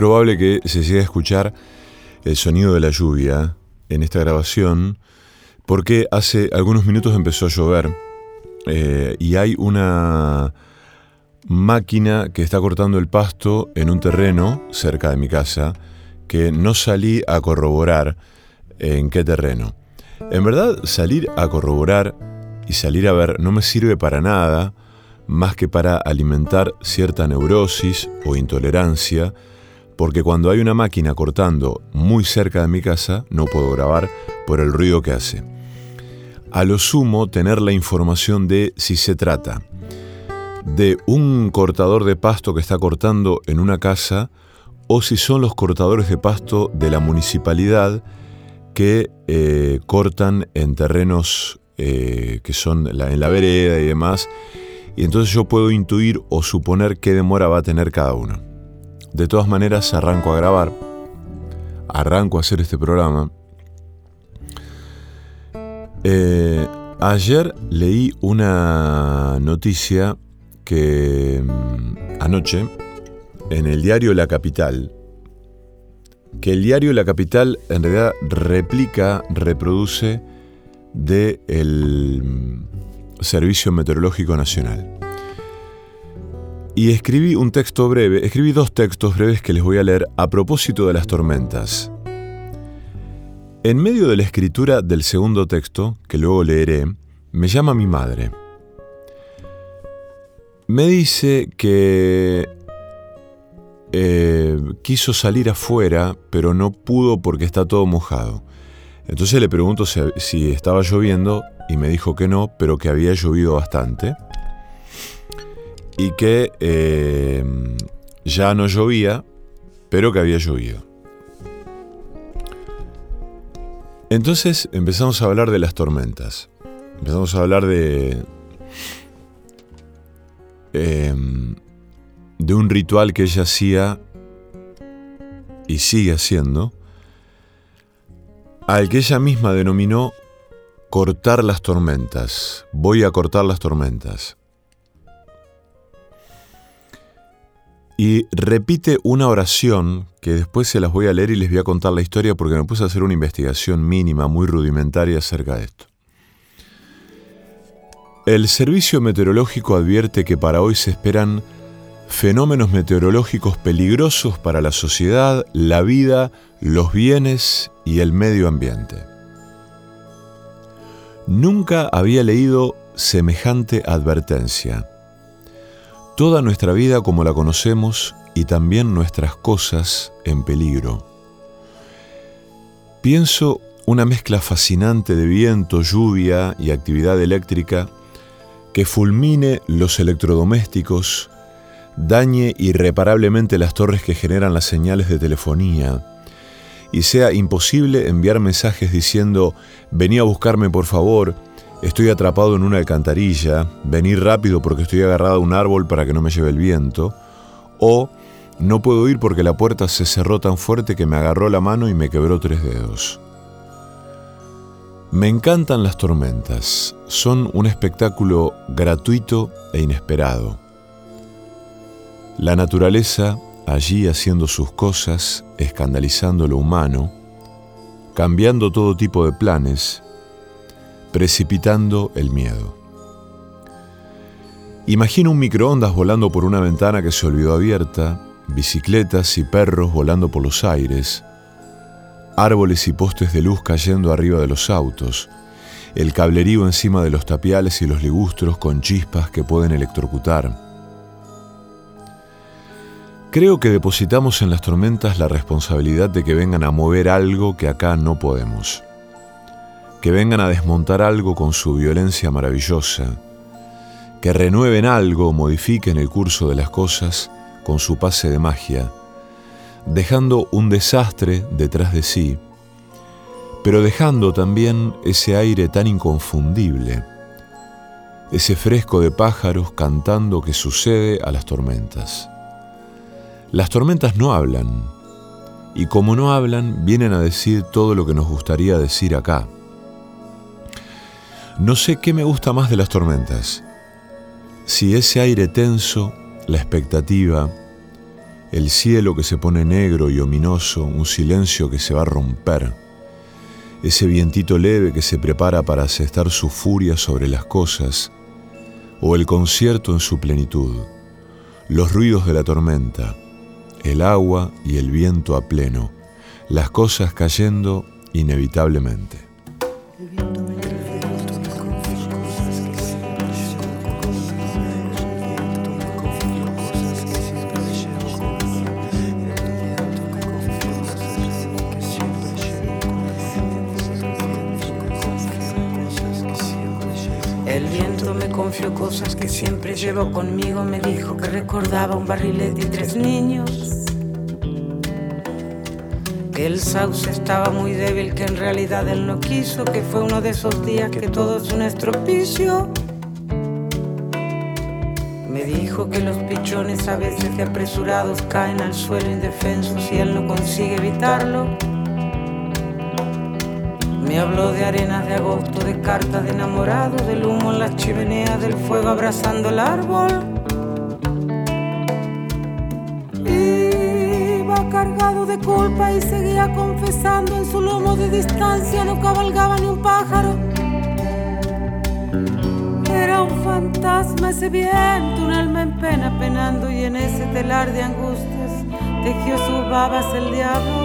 probable que se llegue a escuchar el sonido de la lluvia en esta grabación porque hace algunos minutos empezó a llover eh, y hay una máquina que está cortando el pasto en un terreno cerca de mi casa que no salí a corroborar en qué terreno. En verdad, salir a corroborar y salir a ver no me sirve para nada más que para alimentar cierta neurosis o intolerancia, porque cuando hay una máquina cortando muy cerca de mi casa no puedo grabar por el ruido que hace. A lo sumo, tener la información de si se trata de un cortador de pasto que está cortando en una casa o si son los cortadores de pasto de la municipalidad que eh, cortan en terrenos eh, que son en la vereda y demás. Y entonces yo puedo intuir o suponer qué demora va a tener cada uno. De todas maneras, arranco a grabar, arranco a hacer este programa. Eh, ayer leí una noticia que mm, anoche en el diario La Capital, que el diario La Capital en realidad replica, reproduce de el mm, Servicio Meteorológico Nacional. Y escribí un texto breve, escribí dos textos breves que les voy a leer a propósito de las tormentas. En medio de la escritura del segundo texto, que luego leeré, me llama mi madre. Me dice que eh, quiso salir afuera, pero no pudo porque está todo mojado. Entonces le pregunto si, si estaba lloviendo y me dijo que no, pero que había llovido bastante y que eh, ya no llovía, pero que había llovido. Entonces empezamos a hablar de las tormentas. Empezamos a hablar de. eh, de un ritual que ella hacía y sigue haciendo, al que ella misma denominó cortar las tormentas. Voy a cortar las tormentas. Y repite una oración que después se las voy a leer y les voy a contar la historia porque me puse a hacer una investigación mínima, muy rudimentaria acerca de esto. El Servicio Meteorológico advierte que para hoy se esperan fenómenos meteorológicos peligrosos para la sociedad, la vida, los bienes y el medio ambiente. Nunca había leído semejante advertencia. Toda nuestra vida como la conocemos y también nuestras cosas en peligro. Pienso una mezcla fascinante de viento, lluvia y actividad eléctrica que fulmine los electrodomésticos, dañe irreparablemente las torres que generan las señales de telefonía, y sea imposible enviar mensajes diciendo, vení a buscarme por favor, estoy atrapado en una alcantarilla, vení rápido porque estoy agarrado a un árbol para que no me lleve el viento, o no puedo ir porque la puerta se cerró tan fuerte que me agarró la mano y me quebró tres dedos. Me encantan las tormentas, son un espectáculo gratuito e inesperado. La naturaleza allí haciendo sus cosas, escandalizando lo humano, cambiando todo tipo de planes, precipitando el miedo. Imagina un microondas volando por una ventana que se olvidó abierta, bicicletas y perros volando por los aires, árboles y postes de luz cayendo arriba de los autos, el cablerío encima de los tapiales y los ligustros con chispas que pueden electrocutar, Creo que depositamos en las tormentas la responsabilidad de que vengan a mover algo que acá no podemos. Que vengan a desmontar algo con su violencia maravillosa. Que renueven algo modifiquen el curso de las cosas con su pase de magia, dejando un desastre detrás de sí, pero dejando también ese aire tan inconfundible, ese fresco de pájaros cantando que sucede a las tormentas. Las tormentas no hablan, y como no hablan, vienen a decir todo lo que nos gustaría decir acá. No sé qué me gusta más de las tormentas. Si ese aire tenso, la expectativa, el cielo que se pone negro y ominoso, un silencio que se va a romper, ese vientito leve que se prepara para asestar su furia sobre las cosas, o el concierto en su plenitud, los ruidos de la tormenta, el agua y el viento a pleno, las cosas cayendo inevitablemente. Conmigo. Me dijo que recordaba un barrilete y tres niños el sauce estaba muy débil, que en realidad él no quiso, que fue uno de esos días que todo es un estropicio. Me dijo que los pichones a veces de apresurados caen al suelo indefensos y él no consigue evitarlo. Me habló de arenas de agosto, de cartas de enamorado, del humo en las chimeneas, del fuego abrazando el árbol. de culpa y seguía confesando en su lomo de distancia no cabalgaba ni un pájaro. Era un fantasma ese viento, un alma en pena penando y en ese telar de angustias tejió sus babas el diablo.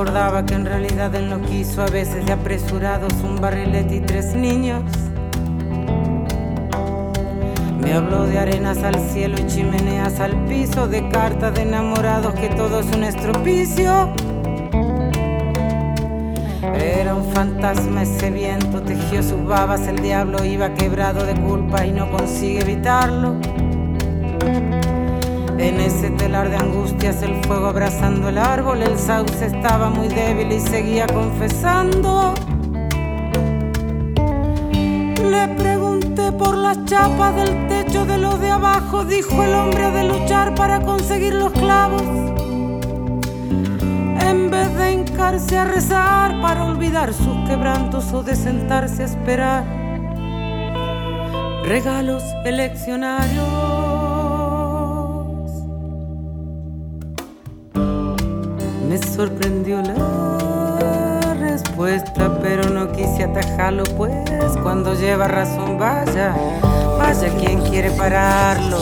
Recordaba que en realidad él no quiso, a veces de apresurados, un barrilete y tres niños. Me habló de arenas al cielo y chimeneas al piso, de cartas de enamorados, que todo es un estropicio. Era un fantasma ese viento, tejió sus babas, el diablo iba quebrado de culpa y no consigue evitarlo. En ese telar de angustias, el fuego abrazando el árbol, el sauce estaba muy débil y seguía confesando. Le pregunté por las chapas del techo de lo de abajo, dijo el hombre de luchar para conseguir los clavos. En vez de hincarse a rezar para olvidar sus quebrantos o de sentarse a esperar regalos eleccionarios. Sorprendió la respuesta, pero no quise atajarlo, pues cuando lleva razón, vaya, vaya quien quiere pararlo.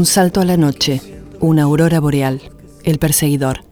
Un salto a la noche, una aurora boreal, el perseguidor.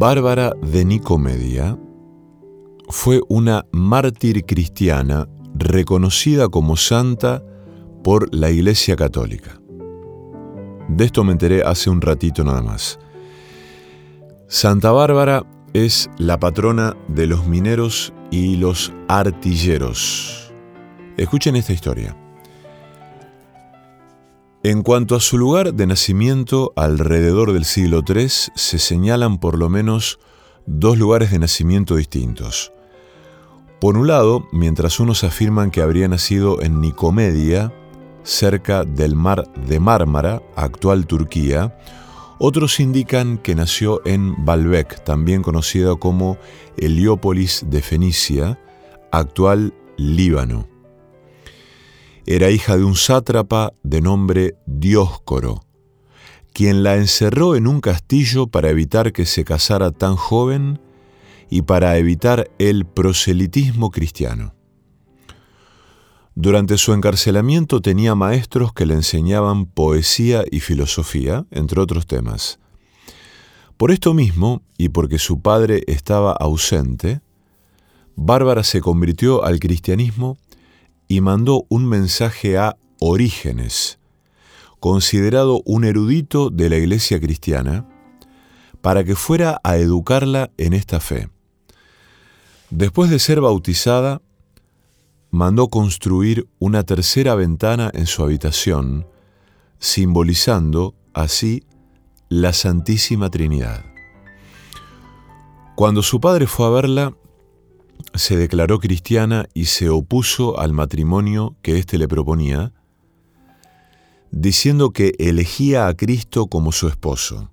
Bárbara de Nicomedia fue una mártir cristiana reconocida como santa por la Iglesia Católica. De esto me enteré hace un ratito nada más. Santa Bárbara es la patrona de los mineros y los artilleros. Escuchen esta historia. En cuanto a su lugar de nacimiento, alrededor del siglo III se señalan por lo menos dos lugares de nacimiento distintos. Por un lado, mientras unos afirman que habría nacido en Nicomedia, cerca del mar de Mármara, actual Turquía, otros indican que nació en Baalbek, también conocida como Heliópolis de Fenicia, actual Líbano. Era hija de un sátrapa de nombre Dioscoro, quien la encerró en un castillo para evitar que se casara tan joven y para evitar el proselitismo cristiano. Durante su encarcelamiento tenía maestros que le enseñaban poesía y filosofía, entre otros temas. Por esto mismo, y porque su padre estaba ausente, Bárbara se convirtió al cristianismo y mandó un mensaje a Orígenes, considerado un erudito de la iglesia cristiana, para que fuera a educarla en esta fe. Después de ser bautizada, mandó construir una tercera ventana en su habitación, simbolizando así la Santísima Trinidad. Cuando su padre fue a verla, se declaró cristiana y se opuso al matrimonio que éste le proponía, diciendo que elegía a Cristo como su esposo.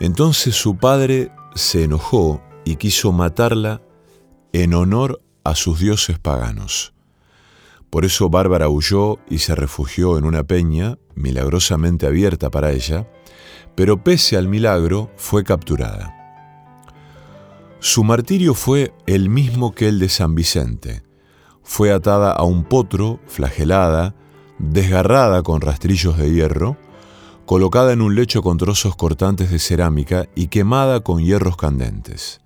Entonces su padre se enojó y quiso matarla en honor a sus dioses paganos. Por eso Bárbara huyó y se refugió en una peña, milagrosamente abierta para ella, pero pese al milagro fue capturada. Su martirio fue el mismo que el de San Vicente. Fue atada a un potro, flagelada, desgarrada con rastrillos de hierro, colocada en un lecho con trozos cortantes de cerámica y quemada con hierros candentes.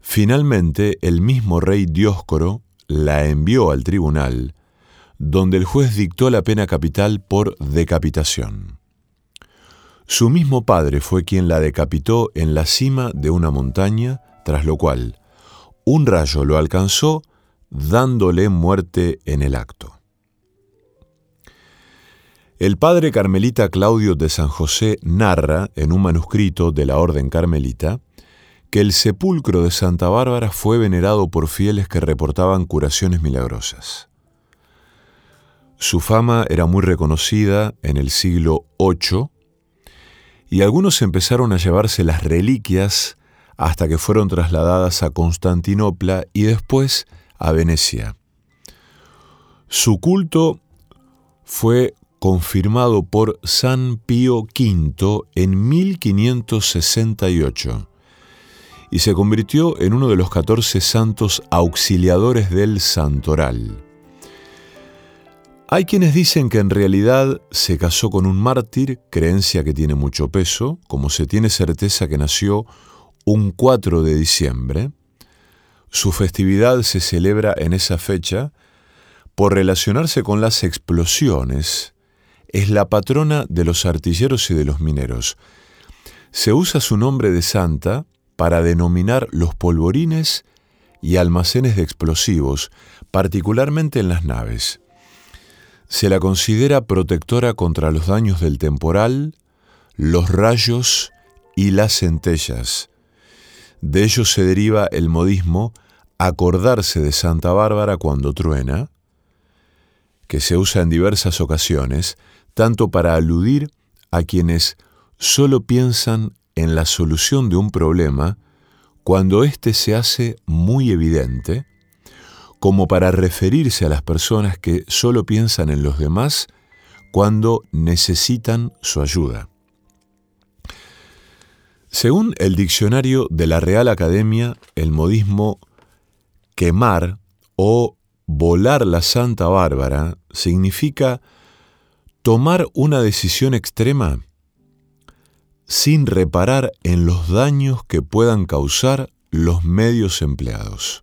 Finalmente, el mismo rey Dioscoro la envió al tribunal, donde el juez dictó la pena capital por decapitación. Su mismo padre fue quien la decapitó en la cima de una montaña, tras lo cual un rayo lo alcanzó dándole muerte en el acto. El padre carmelita Claudio de San José narra en un manuscrito de la Orden Carmelita que el sepulcro de Santa Bárbara fue venerado por fieles que reportaban curaciones milagrosas. Su fama era muy reconocida en el siglo VIII y algunos empezaron a llevarse las reliquias hasta que fueron trasladadas a Constantinopla y después a Venecia. Su culto fue confirmado por San Pío V en 1568 y se convirtió en uno de los 14 santos auxiliadores del santoral. Hay quienes dicen que en realidad se casó con un mártir, creencia que tiene mucho peso, como se tiene certeza que nació un 4 de diciembre. Su festividad se celebra en esa fecha por relacionarse con las explosiones. Es la patrona de los artilleros y de los mineros. Se usa su nombre de santa para denominar los polvorines y almacenes de explosivos, particularmente en las naves. Se la considera protectora contra los daños del temporal, los rayos y las centellas. De ello se deriva el modismo acordarse de Santa Bárbara cuando truena, que se usa en diversas ocasiones, tanto para aludir a quienes solo piensan en la solución de un problema cuando éste se hace muy evidente, como para referirse a las personas que solo piensan en los demás cuando necesitan su ayuda. Según el diccionario de la Real Academia, el modismo quemar o volar la Santa Bárbara significa tomar una decisión extrema sin reparar en los daños que puedan causar los medios empleados.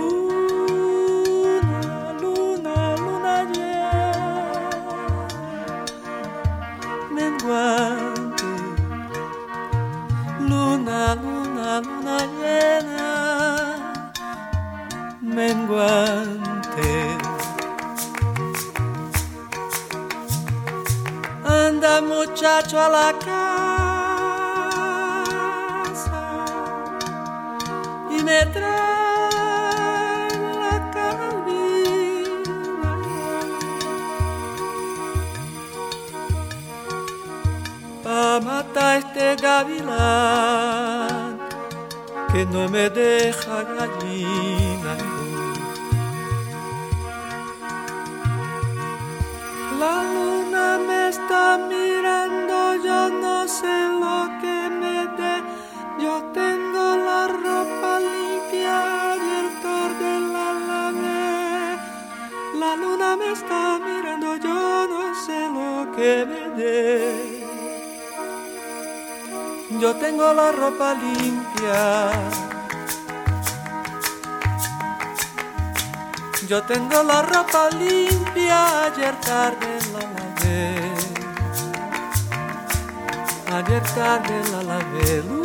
gavilán que no me deja gallina. Yo tengo la ropa limpia. Yo tengo la ropa limpia, ayer tarde la lavé. Ayer tarde la lavé.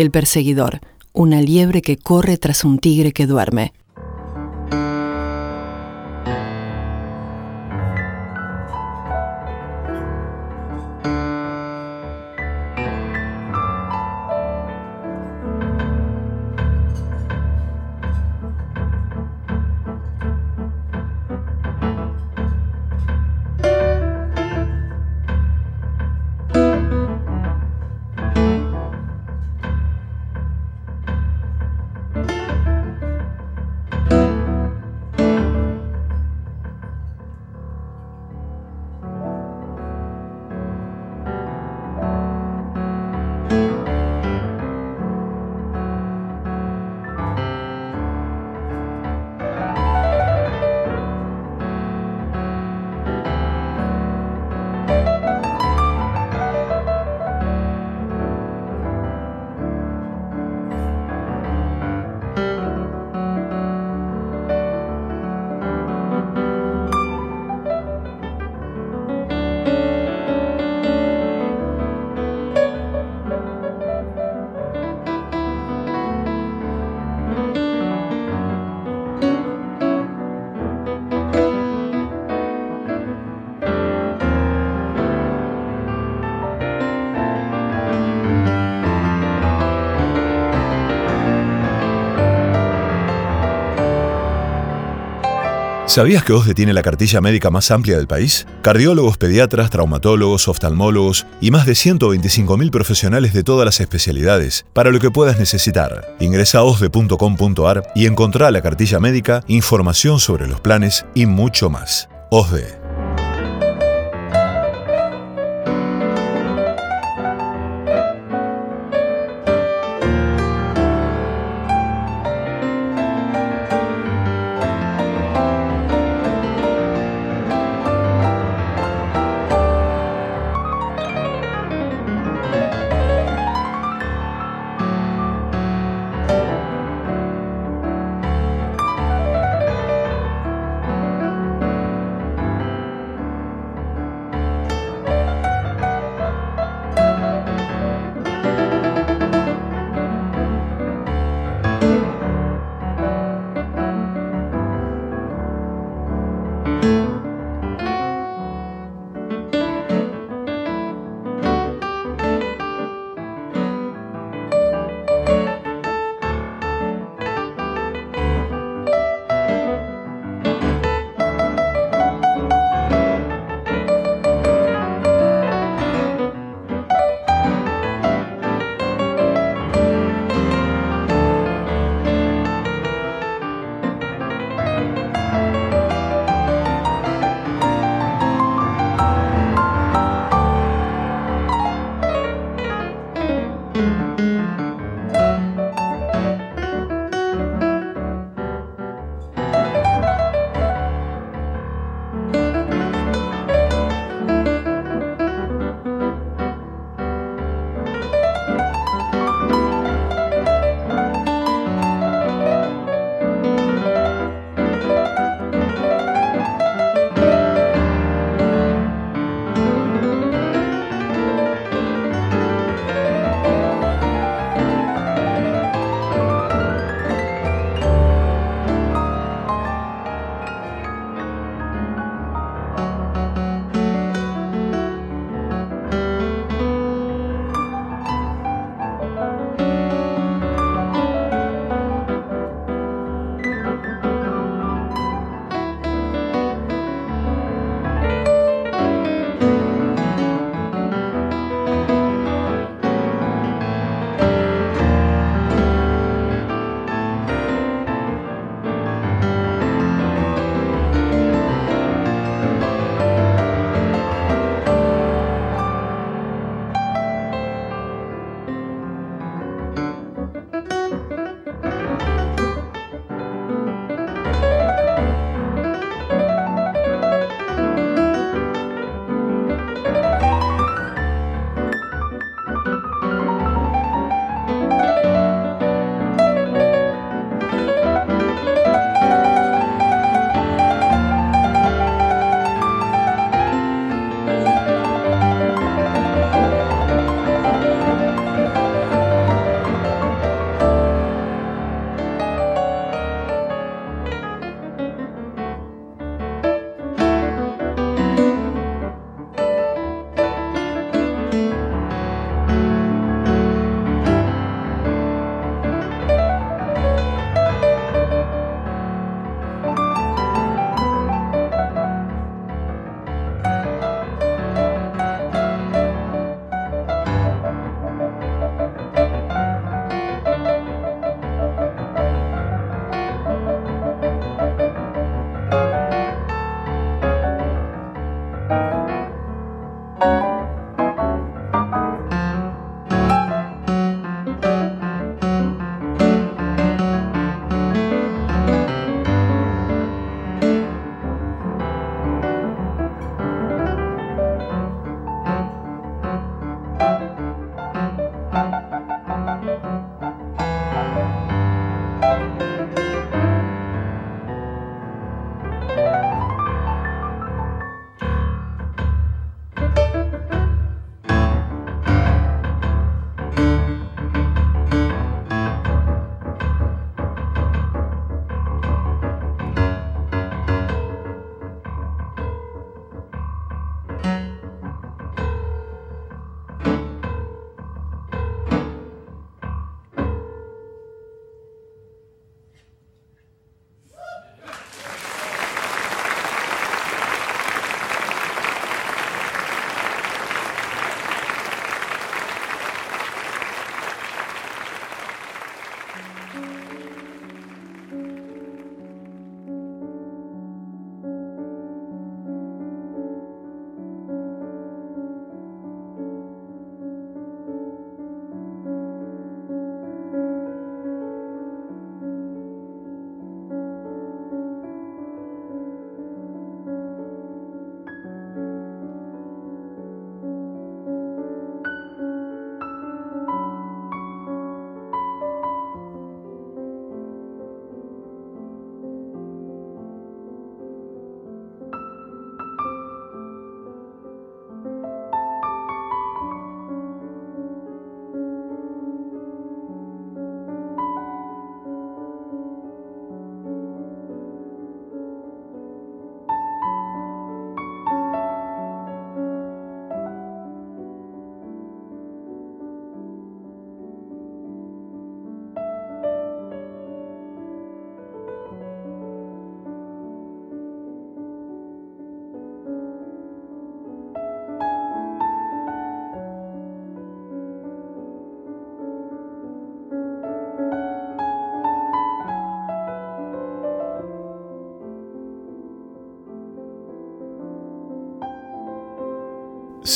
El perseguidor, una liebre que corre tras un tigre que duerme. ¿Sabías que OSDE tiene la cartilla médica más amplia del país? Cardiólogos, pediatras, traumatólogos, oftalmólogos y más de 125.000 profesionales de todas las especialidades para lo que puedas necesitar. Ingresa a osde.com.ar y encontrá la cartilla médica, información sobre los planes y mucho más. OSDE.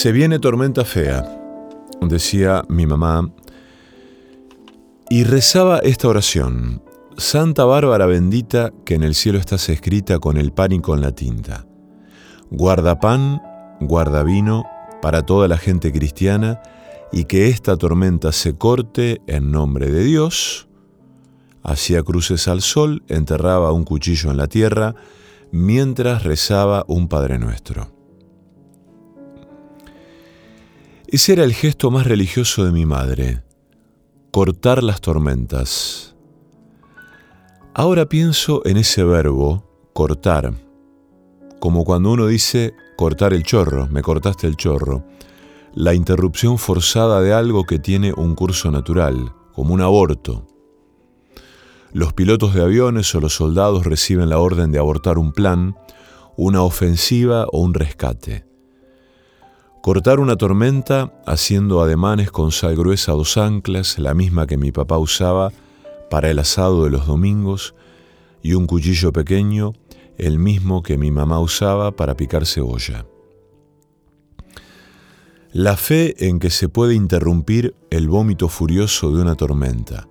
Se viene tormenta fea, decía mi mamá, y rezaba esta oración. Santa Bárbara bendita, que en el cielo estás escrita con el pan y con la tinta. Guarda pan, guarda vino para toda la gente cristiana, y que esta tormenta se corte en nombre de Dios. Hacía cruces al sol, enterraba un cuchillo en la tierra, mientras rezaba un Padre Nuestro. Ese era el gesto más religioso de mi madre, cortar las tormentas. Ahora pienso en ese verbo, cortar, como cuando uno dice cortar el chorro, me cortaste el chorro, la interrupción forzada de algo que tiene un curso natural, como un aborto. Los pilotos de aviones o los soldados reciben la orden de abortar un plan, una ofensiva o un rescate. Cortar una tormenta haciendo ademanes con sal gruesa dos anclas, la misma que mi papá usaba para el asado de los domingos, y un cuchillo pequeño, el mismo que mi mamá usaba para picar cebolla. La fe en que se puede interrumpir el vómito furioso de una tormenta.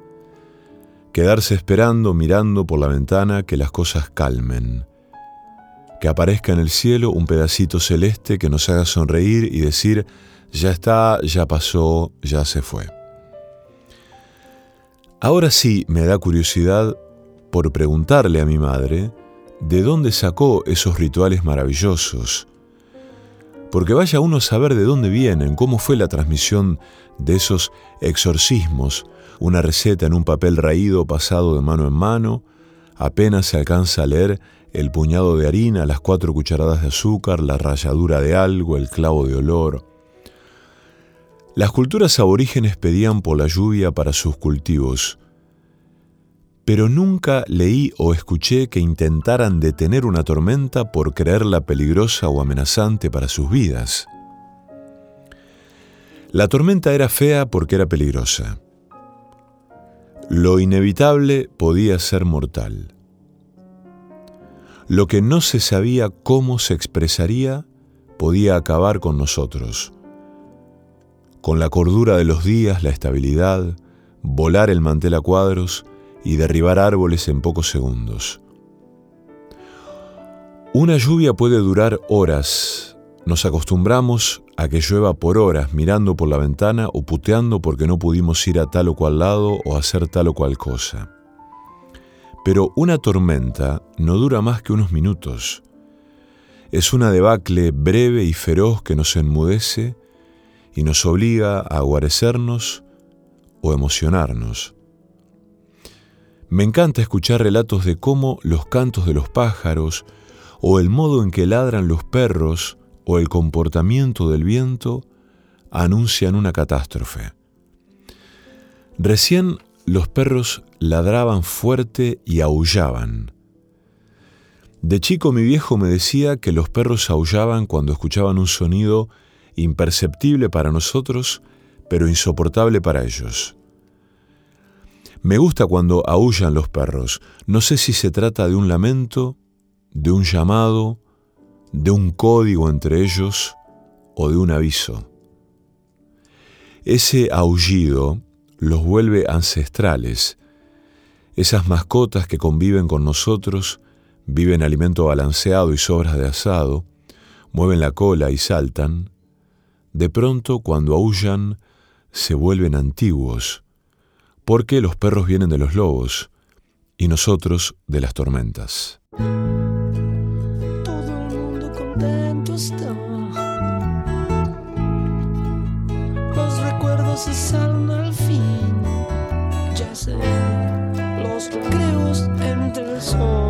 Quedarse esperando, mirando por la ventana que las cosas calmen que aparezca en el cielo un pedacito celeste que nos haga sonreír y decir, ya está, ya pasó, ya se fue. Ahora sí me da curiosidad por preguntarle a mi madre de dónde sacó esos rituales maravillosos. Porque vaya uno a saber de dónde vienen, cómo fue la transmisión de esos exorcismos, una receta en un papel raído pasado de mano en mano, apenas se alcanza a leer el puñado de harina, las cuatro cucharadas de azúcar, la ralladura de algo, el clavo de olor. Las culturas aborígenes pedían por la lluvia para sus cultivos, pero nunca leí o escuché que intentaran detener una tormenta por creerla peligrosa o amenazante para sus vidas. La tormenta era fea porque era peligrosa. Lo inevitable podía ser mortal. Lo que no se sabía cómo se expresaría podía acabar con nosotros. Con la cordura de los días, la estabilidad, volar el mantel a cuadros y derribar árboles en pocos segundos. Una lluvia puede durar horas. Nos acostumbramos a que llueva por horas mirando por la ventana o puteando porque no pudimos ir a tal o cual lado o hacer tal o cual cosa. Pero una tormenta no dura más que unos minutos. Es una debacle breve y feroz que nos enmudece y nos obliga a guarecernos o emocionarnos. Me encanta escuchar relatos de cómo los cantos de los pájaros, o el modo en que ladran los perros, o el comportamiento del viento, anuncian una catástrofe. Recién los perros ladraban fuerte y aullaban. De chico mi viejo me decía que los perros aullaban cuando escuchaban un sonido imperceptible para nosotros, pero insoportable para ellos. Me gusta cuando aullan los perros. No sé si se trata de un lamento, de un llamado, de un código entre ellos o de un aviso. Ese aullido los vuelve ancestrales. Esas mascotas que conviven con nosotros, viven alimento balanceado y sobras de asado, mueven la cola y saltan, de pronto cuando aullan se vuelven antiguos, porque los perros vienen de los lobos y nosotros de las tormentas. Todo el mundo contento está. Recuerdos se salen al fin. Ya sé, los creos entre el sol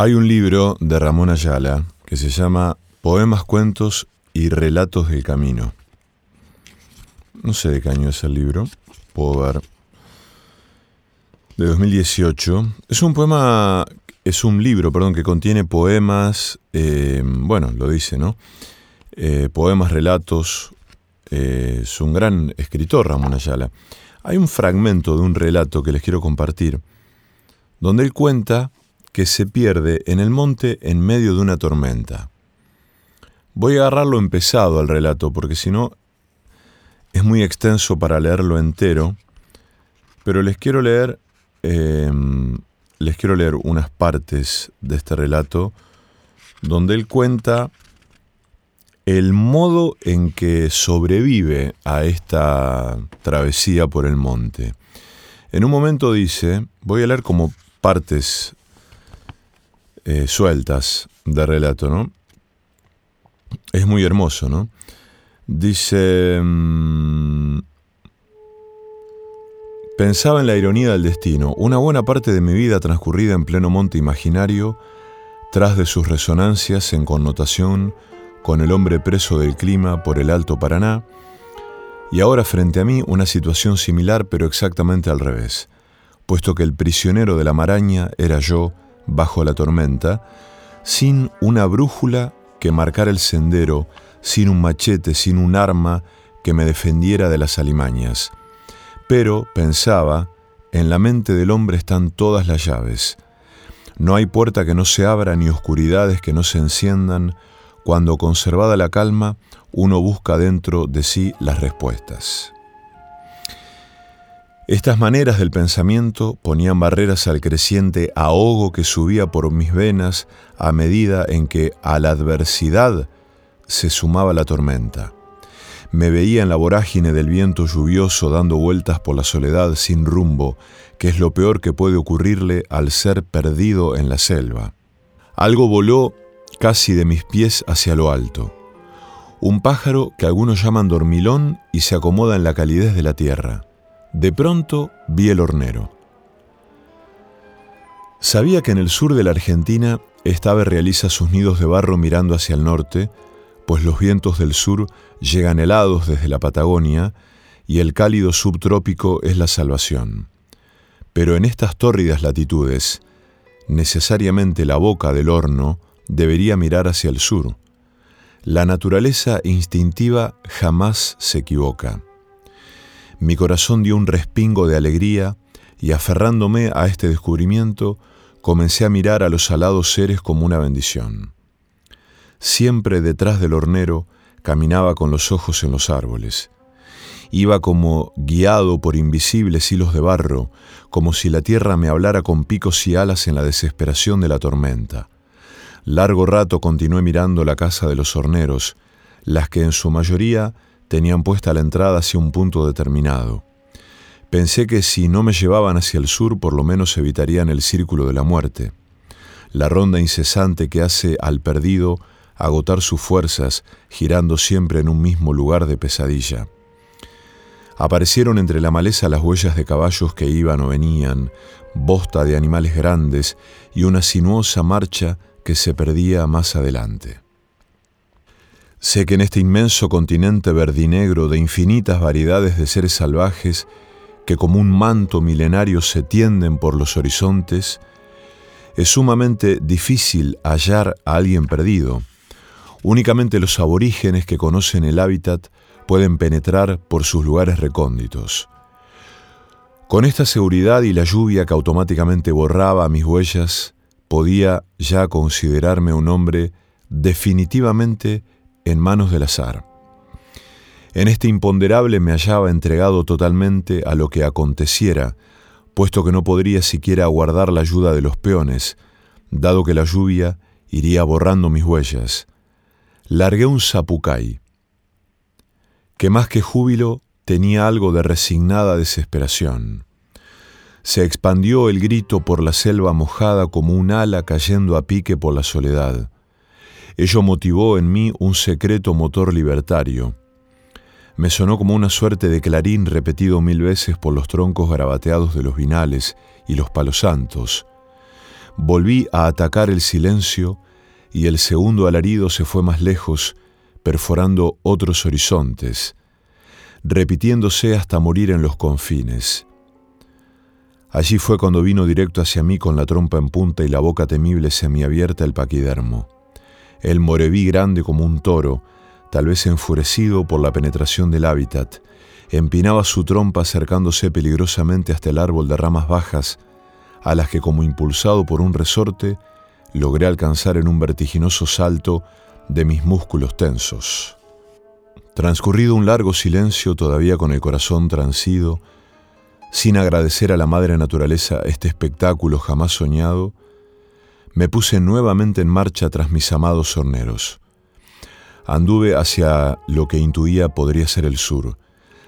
Hay un libro de Ramón Ayala que se llama Poemas, Cuentos y Relatos del Camino. No sé de qué año es el libro, puedo ver. De 2018. Es un poema, es un libro, perdón, que contiene poemas, eh, bueno, lo dice, ¿no? Eh, poemas, relatos. eh, es un gran escritor, Ramón Ayala. Hay un fragmento de un relato que les quiero compartir, donde él cuenta que se pierde en el monte en medio de una tormenta. Voy a agarrarlo empezado al relato, porque si no es muy extenso para leerlo entero, pero les quiero leer, eh, les quiero leer unas partes de este relato donde él cuenta el modo en que sobrevive a esta travesía por el monte. En un momento dice, voy a leer como partes eh, sueltas de relato, ¿no? Es muy hermoso, ¿no? Dice, mm, pensaba en la ironía del destino, una buena parte de mi vida transcurrida en pleno monte imaginario, tras de sus resonancias en connotación con el hombre preso del clima por el Alto Paraná, y ahora frente a mí una situación similar pero exactamente al revés, puesto que el prisionero de la maraña era yo bajo la tormenta, sin una brújula que marcara el sendero, sin un machete, sin un arma que me defendiera de las alimañas. Pero, pensaba, en la mente del hombre están todas las llaves. No hay puerta que no se abra ni oscuridades que no se enciendan cuando, conservada la calma, uno busca dentro de sí las respuestas. Estas maneras del pensamiento ponían barreras al creciente ahogo que subía por mis venas a medida en que a la adversidad se sumaba la tormenta. Me veía en la vorágine del viento lluvioso dando vueltas por la soledad sin rumbo, que es lo peor que puede ocurrirle al ser perdido en la selva. Algo voló casi de mis pies hacia lo alto. Un pájaro que algunos llaman dormilón y se acomoda en la calidez de la tierra. De pronto vi el hornero. Sabía que en el sur de la Argentina esta ave realiza sus nidos de barro mirando hacia el norte, pues los vientos del sur llegan helados desde la Patagonia y el cálido subtrópico es la salvación. Pero en estas tórridas latitudes, necesariamente la boca del horno debería mirar hacia el sur. La naturaleza instintiva jamás se equivoca. Mi corazón dio un respingo de alegría y aferrándome a este descubrimiento, comencé a mirar a los alados seres como una bendición. Siempre detrás del hornero caminaba con los ojos en los árboles. Iba como guiado por invisibles hilos de barro, como si la tierra me hablara con picos y alas en la desesperación de la tormenta. Largo rato continué mirando la casa de los horneros, las que en su mayoría tenían puesta la entrada hacia un punto determinado. Pensé que si no me llevaban hacia el sur, por lo menos evitarían el círculo de la muerte, la ronda incesante que hace al perdido agotar sus fuerzas, girando siempre en un mismo lugar de pesadilla. Aparecieron entre la maleza las huellas de caballos que iban o venían, bosta de animales grandes y una sinuosa marcha que se perdía más adelante. Sé que en este inmenso continente verdinegro de infinitas variedades de seres salvajes que como un manto milenario se tienden por los horizontes, es sumamente difícil hallar a alguien perdido. Únicamente los aborígenes que conocen el hábitat pueden penetrar por sus lugares recónditos. Con esta seguridad y la lluvia que automáticamente borraba mis huellas, podía ya considerarme un hombre definitivamente en manos del azar. En este imponderable me hallaba entregado totalmente a lo que aconteciera, puesto que no podría siquiera aguardar la ayuda de los peones, dado que la lluvia iría borrando mis huellas. Largué un zapucay, que más que júbilo tenía algo de resignada desesperación. Se expandió el grito por la selva mojada como un ala cayendo a pique por la soledad. Ello motivó en mí un secreto motor libertario. Me sonó como una suerte de clarín repetido mil veces por los troncos garabateados de los vinales y los palos santos. Volví a atacar el silencio y el segundo alarido se fue más lejos, perforando otros horizontes, repitiéndose hasta morir en los confines. Allí fue cuando vino directo hacia mí con la trompa en punta y la boca temible semiabierta el paquidermo el moreví grande como un toro, tal vez enfurecido por la penetración del hábitat, empinaba su trompa acercándose peligrosamente hasta el árbol de ramas bajas, a las que como impulsado por un resorte, logré alcanzar en un vertiginoso salto de mis músculos tensos. Transcurrido un largo silencio, todavía con el corazón transido, sin agradecer a la madre naturaleza este espectáculo jamás soñado, me puse nuevamente en marcha tras mis amados horneros. Anduve hacia lo que intuía podría ser el sur,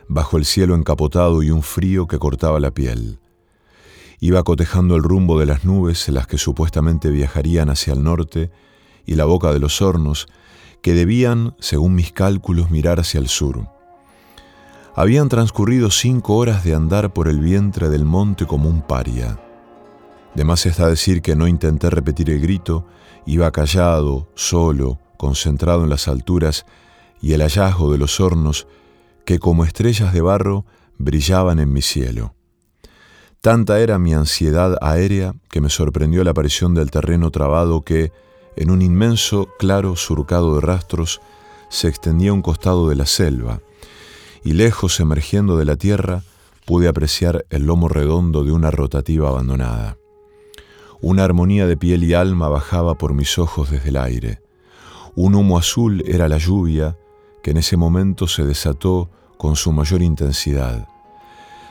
bajo el cielo encapotado y un frío que cortaba la piel. Iba cotejando el rumbo de las nubes en las que supuestamente viajarían hacia el norte y la boca de los hornos, que debían, según mis cálculos, mirar hacia el sur. Habían transcurrido cinco horas de andar por el vientre del monte como un paria. De más está decir que no intenté repetir el grito, iba callado, solo, concentrado en las alturas y el hallazgo de los hornos que como estrellas de barro brillaban en mi cielo. Tanta era mi ansiedad aérea que me sorprendió la aparición del terreno trabado que, En un inmenso, claro surcado de rastros se extendía un costado de la selva, y lejos emergiendo de la tierra pude apreciar el lomo redondo de una rotativa abandonada. Una armonía de piel y alma bajaba por mis ojos desde el aire. Un humo azul era la lluvia que en ese momento se desató con su mayor intensidad.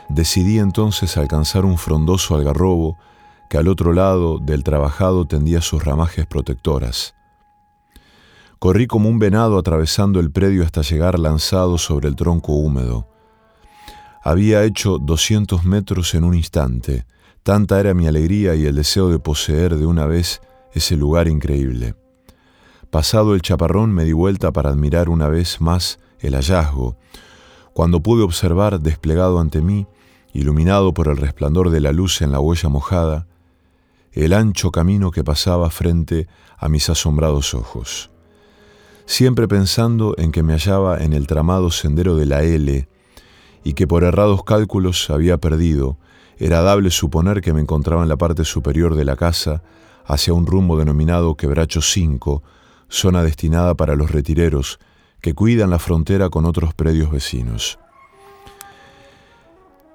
Decidí entonces alcanzar un frondoso algarrobo que al otro lado del trabajado tendía sus ramajes protectoras. Corrí como un venado atravesando el predio hasta llegar lanzado sobre el tronco húmedo. Había hecho 200 metros en un instante. Tanta era mi alegría y el deseo de poseer de una vez ese lugar increíble. Pasado el chaparrón me di vuelta para admirar una vez más el hallazgo, cuando pude observar desplegado ante mí, iluminado por el resplandor de la luz en la huella mojada, el ancho camino que pasaba frente a mis asombrados ojos. Siempre pensando en que me hallaba en el tramado sendero de la L y que por errados cálculos había perdido, era dable suponer que me encontraba en la parte superior de la casa, hacia un rumbo denominado Quebracho 5, zona destinada para los retireros que cuidan la frontera con otros predios vecinos.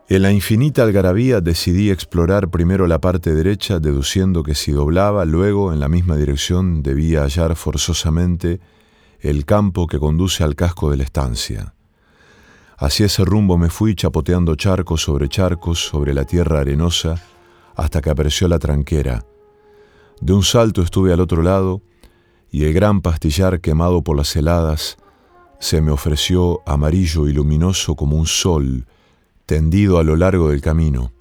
En la infinita algarabía decidí explorar primero la parte derecha, deduciendo que si doblaba, luego en la misma dirección debía hallar forzosamente el campo que conduce al casco de la estancia. Hacia ese rumbo me fui chapoteando charcos sobre charcos sobre la tierra arenosa hasta que apareció la tranquera. De un salto estuve al otro lado y el gran pastillar quemado por las heladas se me ofreció amarillo y luminoso como un sol tendido a lo largo del camino.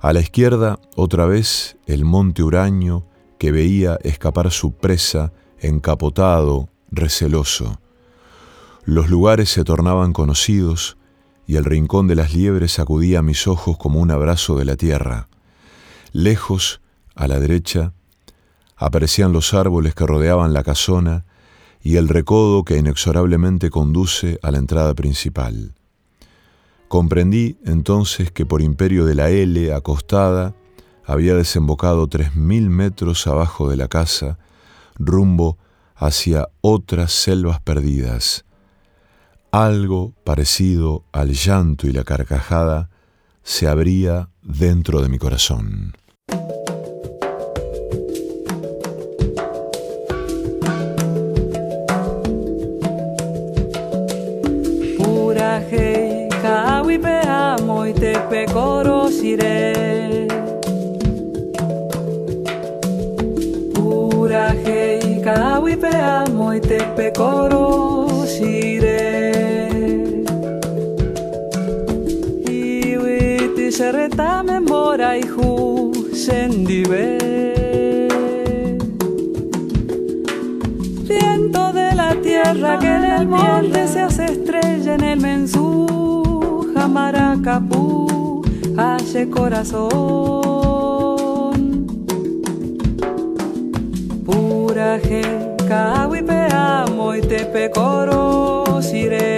A la izquierda, otra vez, el monte huraño que veía escapar su presa, encapotado, receloso. Los lugares se tornaban conocidos y el rincón de las liebres sacudía mis ojos como un abrazo de la tierra. Lejos, a la derecha, aparecían los árboles que rodeaban la casona y el recodo que inexorablemente conduce a la entrada principal. Comprendí entonces que por imperio de la L acostada había desembocado tres mil metros abajo de la casa, rumbo hacia otras selvas perdidas. Algo parecido al llanto y la carcajada se abría dentro de mi corazón. tepe Viento de la tierra que en el monte se hace estrella en el mensú Maracapú hace corazón. Pura ge, pe amo y te pecoro sire.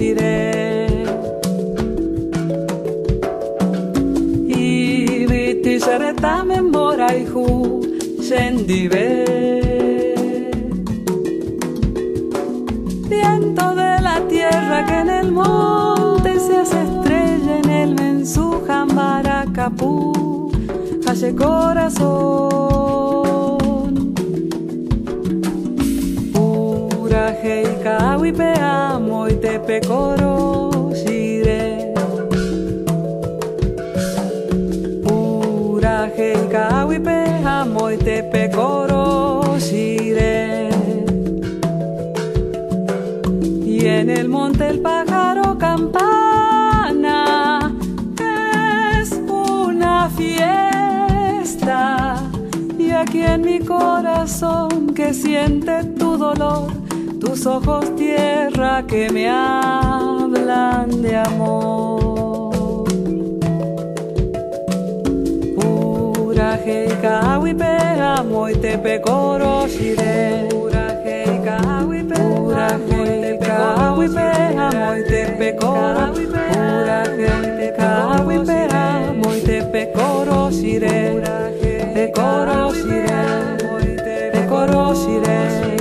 pecoro sire. Y viti sereta memora y ju, sendive. que en el monte se hace estrella en el mensuja Jambaracapú, hace corazón. Pura heica pe amo y te pecoro shire. Pura heica pe amo te coro Y en el monte el pájaro campana es una fiesta. Y aquí en mi corazón que siente tu dolor, ojos tierra que me hablan de amor. Pura jeika huipea, moitepe coro shire. Pura jeika huipea, pura jeika huipea, moitepe coro. Pura jeika huipea, moitepe coro shire. Te shire, te.